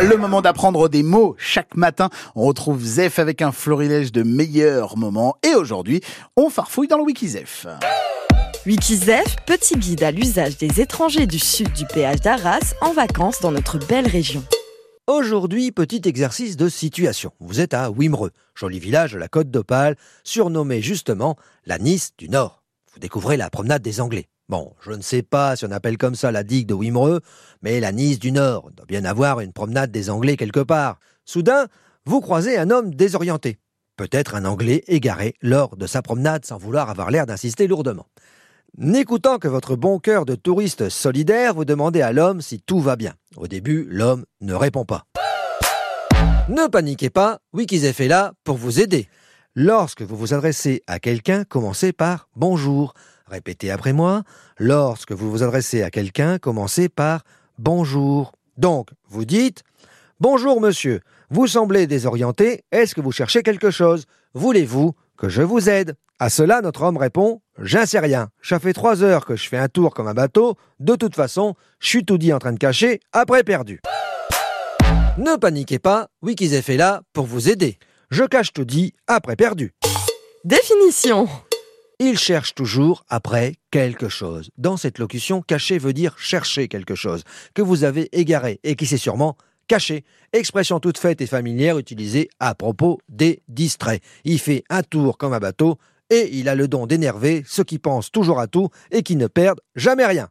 Le moment d'apprendre des mots. Chaque matin, on retrouve Zef avec un florilège de meilleurs moments. Et aujourd'hui, on farfouille dans le Wikizef. Wikizef, petit guide à l'usage des étrangers du sud du péage d'Arras en vacances dans notre belle région. Aujourd'hui, petit exercice de situation. Vous êtes à Wimereux, joli village de la côte d'Opale, surnommé justement la Nice du Nord. Vous découvrez la promenade des Anglais. Bon, je ne sais pas si on appelle comme ça la digue de Wimereux, mais la Nice du Nord doit bien avoir une promenade des Anglais quelque part. Soudain, vous croisez un homme désorienté. Peut-être un Anglais égaré lors de sa promenade sans vouloir avoir l'air d'insister lourdement. N'écoutant que votre bon cœur de touriste solidaire, vous demandez à l'homme si tout va bien. Au début, l'homme ne répond pas. Ne paniquez pas, Wikizef est là pour vous aider. Lorsque vous vous adressez à quelqu'un, commencez par bonjour. Répétez après moi. Lorsque vous vous adressez à quelqu'un, commencez par bonjour. Donc, vous dites Bonjour monsieur, vous semblez désorienté, est-ce que vous cherchez quelque chose? Voulez-vous que je vous aide? À cela, notre homme répond J'en sais rien. Ça fait trois heures que je fais un tour comme un bateau. De toute façon, je suis tout dit en train de cacher, après perdu. Ne paniquez pas, Wikizef est là pour vous aider. Je cache tout dit, après perdu. Définition Il cherche toujours après quelque chose. Dans cette locution, cacher veut dire chercher quelque chose que vous avez égaré et qui s'est sûrement caché. Expression toute faite et familière utilisée à propos des distraits. Il fait un tour comme un bateau et il a le don d'énerver ceux qui pensent toujours à tout et qui ne perdent jamais rien.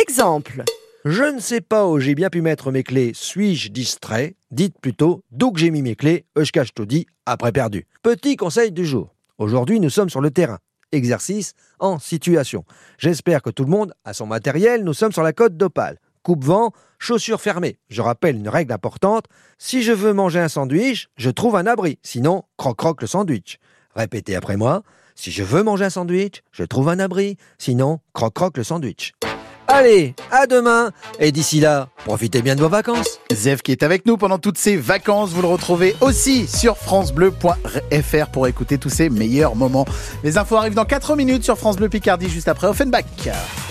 Exemple Je ne sais pas où j'ai bien pu mettre mes clés, suis-je distrait? Dites plutôt d'où que j'ai mis mes clés, je cache tout dit, après perdu. Petit conseil du jour. Aujourd'hui, nous sommes sur le terrain. Exercice en situation. J'espère que tout le monde a son matériel. Nous sommes sur la côte d'Opale. Coupe-vent, chaussures fermées. Je rappelle une règle importante. Si je veux manger un sandwich, je trouve un abri. Sinon, croque-croque le sandwich. Répétez après moi. Si je veux manger un sandwich, je trouve un abri. Sinon, croque-croque le sandwich. Allez, à demain. Et d'ici là, profitez bien de vos vacances. Zef qui est avec nous pendant toutes ces vacances. Vous le retrouvez aussi sur FranceBleu.fr pour écouter tous ces meilleurs moments. Les infos arrivent dans 4 minutes sur France Bleu Picardie juste après Offenbach.